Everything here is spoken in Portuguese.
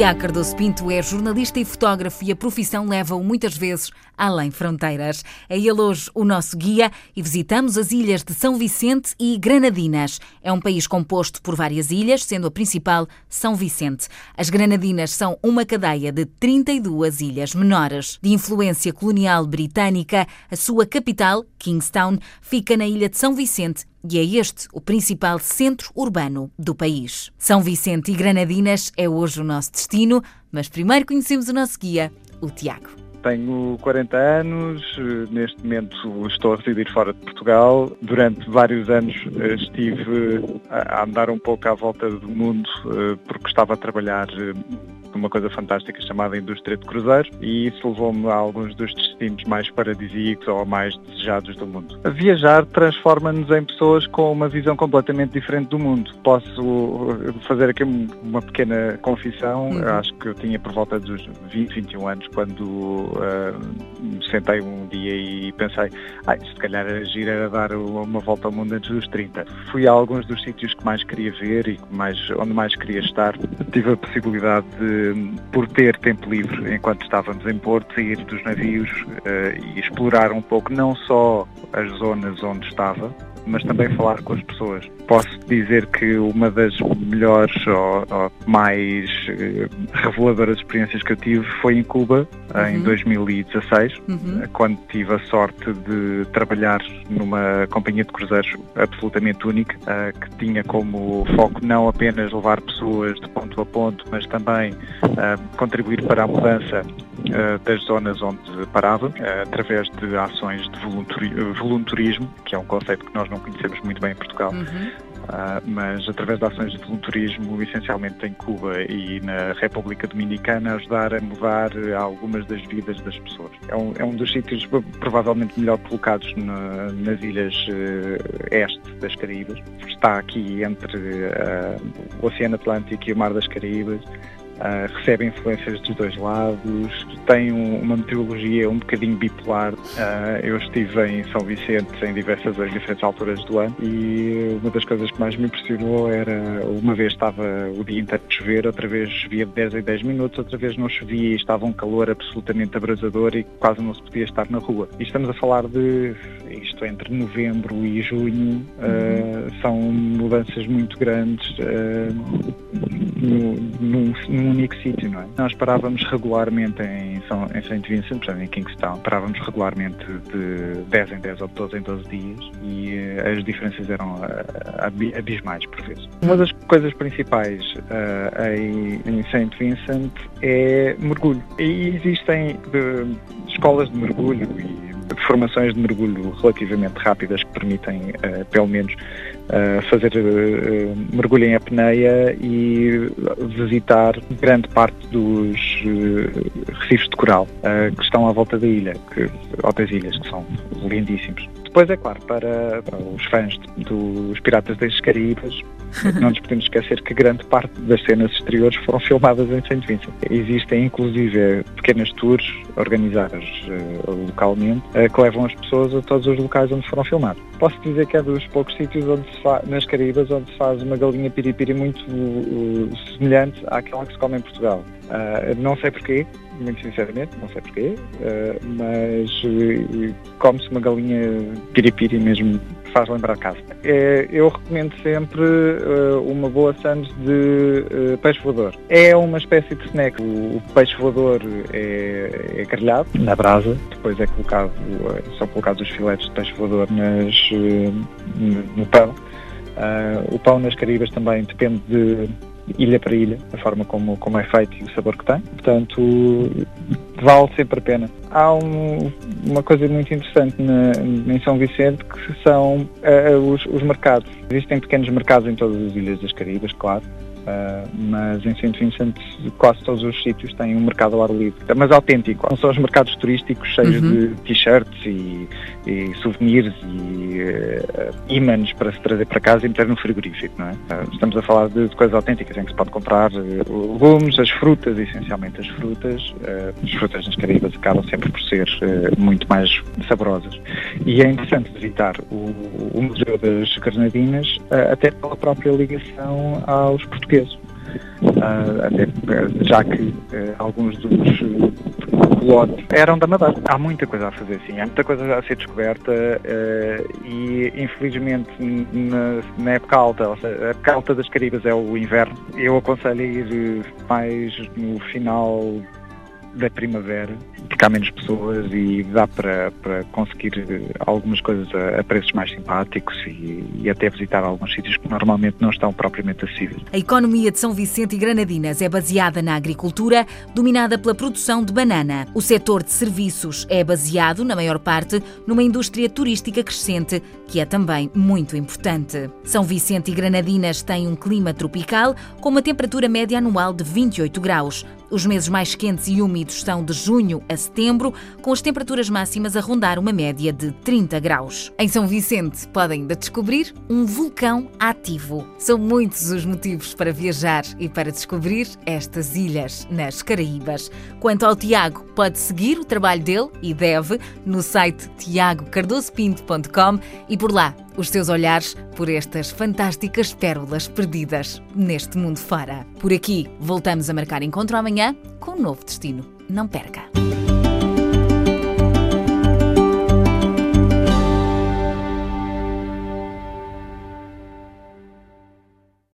Tiago Cardoso Pinto é jornalista e fotógrafo e a profissão leva-o muitas vezes além fronteiras. É ele hoje o nosso guia e visitamos as ilhas de São Vicente e Granadinas. É um país composto por várias ilhas, sendo a principal São Vicente. As Granadinas são uma cadeia de 32 ilhas menores. De influência colonial britânica, a sua capital, Kingstown, fica na ilha de São Vicente e é este o principal centro urbano do país. São Vicente e Granadinas é hoje o nosso destino, mas primeiro conhecemos o nosso guia, o Tiago. Tenho 40 anos, neste momento estou a residir fora de Portugal. Durante vários anos eh, estive a andar um pouco à volta do mundo eh, porque estava a trabalhar eh, uma coisa fantástica chamada indústria de cruzeiros e isso levou-me a alguns dos destinos mais paradisíacos ou mais desejados do mundo. Viajar transforma-nos em pessoas com uma visão completamente diferente do mundo. Posso fazer aqui uma pequena confissão, uhum. acho que eu tinha por volta dos 20, 21 anos quando uh, me sentei um dia e pensei, ah, se calhar agir era dar uma volta ao mundo antes dos 30. Fui a alguns dos sítios que mais queria ver e mais, onde mais queria estar. Tive a possibilidade de por ter tempo livre enquanto estávamos em Porto, sair dos navios uh, e explorar um pouco não só as zonas onde estava, mas também falar com as pessoas. Posso dizer que uma das melhores ou, ou mais uh, reveladoras experiências que eu tive foi em Cuba, uhum. em 2016, uhum. quando tive a sorte de trabalhar numa companhia de cruzeiros absolutamente única, uh, que tinha como foco não apenas levar pessoas de ponto a ponto, mas também contribuir para a mudança das zonas onde parávamos, através de ações de voluntarismo, que é um conceito que nós não conhecemos muito bem em Portugal. Uhum. Uh, mas através de ações de voluntarismo, essencialmente em Cuba e na República Dominicana, ajudar a mudar algumas das vidas das pessoas. É um, é um dos sítios provavelmente melhor colocados na, nas ilhas este das Caraíbas. Está aqui entre uh, o Oceano Atlântico e o Mar das Caraíbas. Uh, recebe influências dos dois lados, tem um, uma meteorologia um bocadinho bipolar. Uh, eu estive em São Vicente em diversas diferentes alturas do ano e uma das coisas que mais me impressionou era uma vez estava o dia inteiro a chover, outra vez chovia de 10 em 10 minutos, outra vez não chovia e estava um calor absolutamente abrasador e quase não se podia estar na rua. E estamos a falar de isto entre novembro e junho, uh, são mudanças muito grandes no, num, num único sítio, não é? Nós parávamos regularmente em, São, em St. Vincent, portanto em Kingstown, parávamos regularmente de 10 em 10 ou de 12 em 12 dias e uh, as diferenças eram uh, abismais por vezes. Uma das coisas principais uh, em, em St. Vincent é mergulho. E existem de, escolas de mergulho e formações de mergulho relativamente rápidas que permitem, pelo menos, fazer uh, mergulho em apneia e visitar grande parte dos uh, recifes de coral que estão à volta da ilha, que, ou das ilhas, que são lindíssimos. Depois, é claro, para, para os fãs dos Piratas das Caraíbas, não nos podemos esquecer que grande parte das cenas exteriores foram filmadas em St. Vincent. Existem, inclusive, pequenas tours organizadas uh, localmente uh, que levam as pessoas a todos os locais onde foram filmados. Posso dizer que é dos poucos sítios onde faz, nas Caraíbas onde se faz uma galinha piripiri muito uh, semelhante àquela que se come em Portugal. não sei porquê, muito sinceramente, não sei porquê, mas come-se uma galinha piripiri mesmo, faz lembrar casa. Uh, eu recomendo sempre uma boa sandes de peixe voador. É uma espécie de snack. O, o peixe voador é, é grelhado na brasa, depois é colocado, são colocados os filetes de peixe voador nas, no pão. o pão nas Caribas também depende de ilha para ilha, a forma como, como é feito e o sabor que tem. Portanto, vale sempre a pena. Há um, uma coisa muito interessante na, em São Vicente que são uh, os, os mercados. Existem pequenos mercados em todas as ilhas das Caribas, claro, Uh, mas em St. Vincent quase todos os sítios têm um mercado ao ar livre, mas autêntico. Não são os mercados turísticos cheios uhum. de t-shirts e, e, souvenirs e uh, ímãs para se trazer para casa e meter no frigorífico, não é? Uh, estamos a falar de, de, coisas autênticas em que se pode comprar legumes, as frutas, essencialmente as frutas. as frutas nas Caraíbas acabam sempre por ser muito mais saborosas. E é interessante visitar o, o Museu das Granadinas até pela própria ligação aos portugueses portugueses. uh, até, já que uh, alguns dos colonos eram da Madeira. Há muita coisa a fazer, sim, há muita coisa a ser descoberta e, infelizmente, na, na, época alta, ou seja, a época alta das Caribas é o inverno. Eu aconselho a ir mais no final da primavera, porque há menos pessoas e dá para, para conseguir algumas coisas a, a preços mais simpáticos e, e, até visitar alguns sítios que normalmente não estão propriamente acessíveis. A economia de São Vicente e Granadinas é baseada na agricultura, dominada pela produção de banana. O setor de serviços é baseado, na maior parte, numa indústria turística crescente, que é também muito importante. São Vicente e Granadinas têm um clima tropical, com uma temperatura média anual de 28 graus. Os meses mais quentes e úmidos são de junho a setembro, com as temperaturas máximas a rondar uma média de 30 graus. Em São Vicente podem ainda descobrir um vulcão ativo. São muitos os motivos para viajar e para descobrir estas ilhas nas Caraíbas. Quanto ao Tiago, pode seguir o trabalho dele e deve no site tiagocardosopinto.com e por lá os seus olhares por estas fantásticas pérolas perdidas neste mundo fora. Por aqui, voltamos a marcar encontro amanhã com um novo destino. Não perca!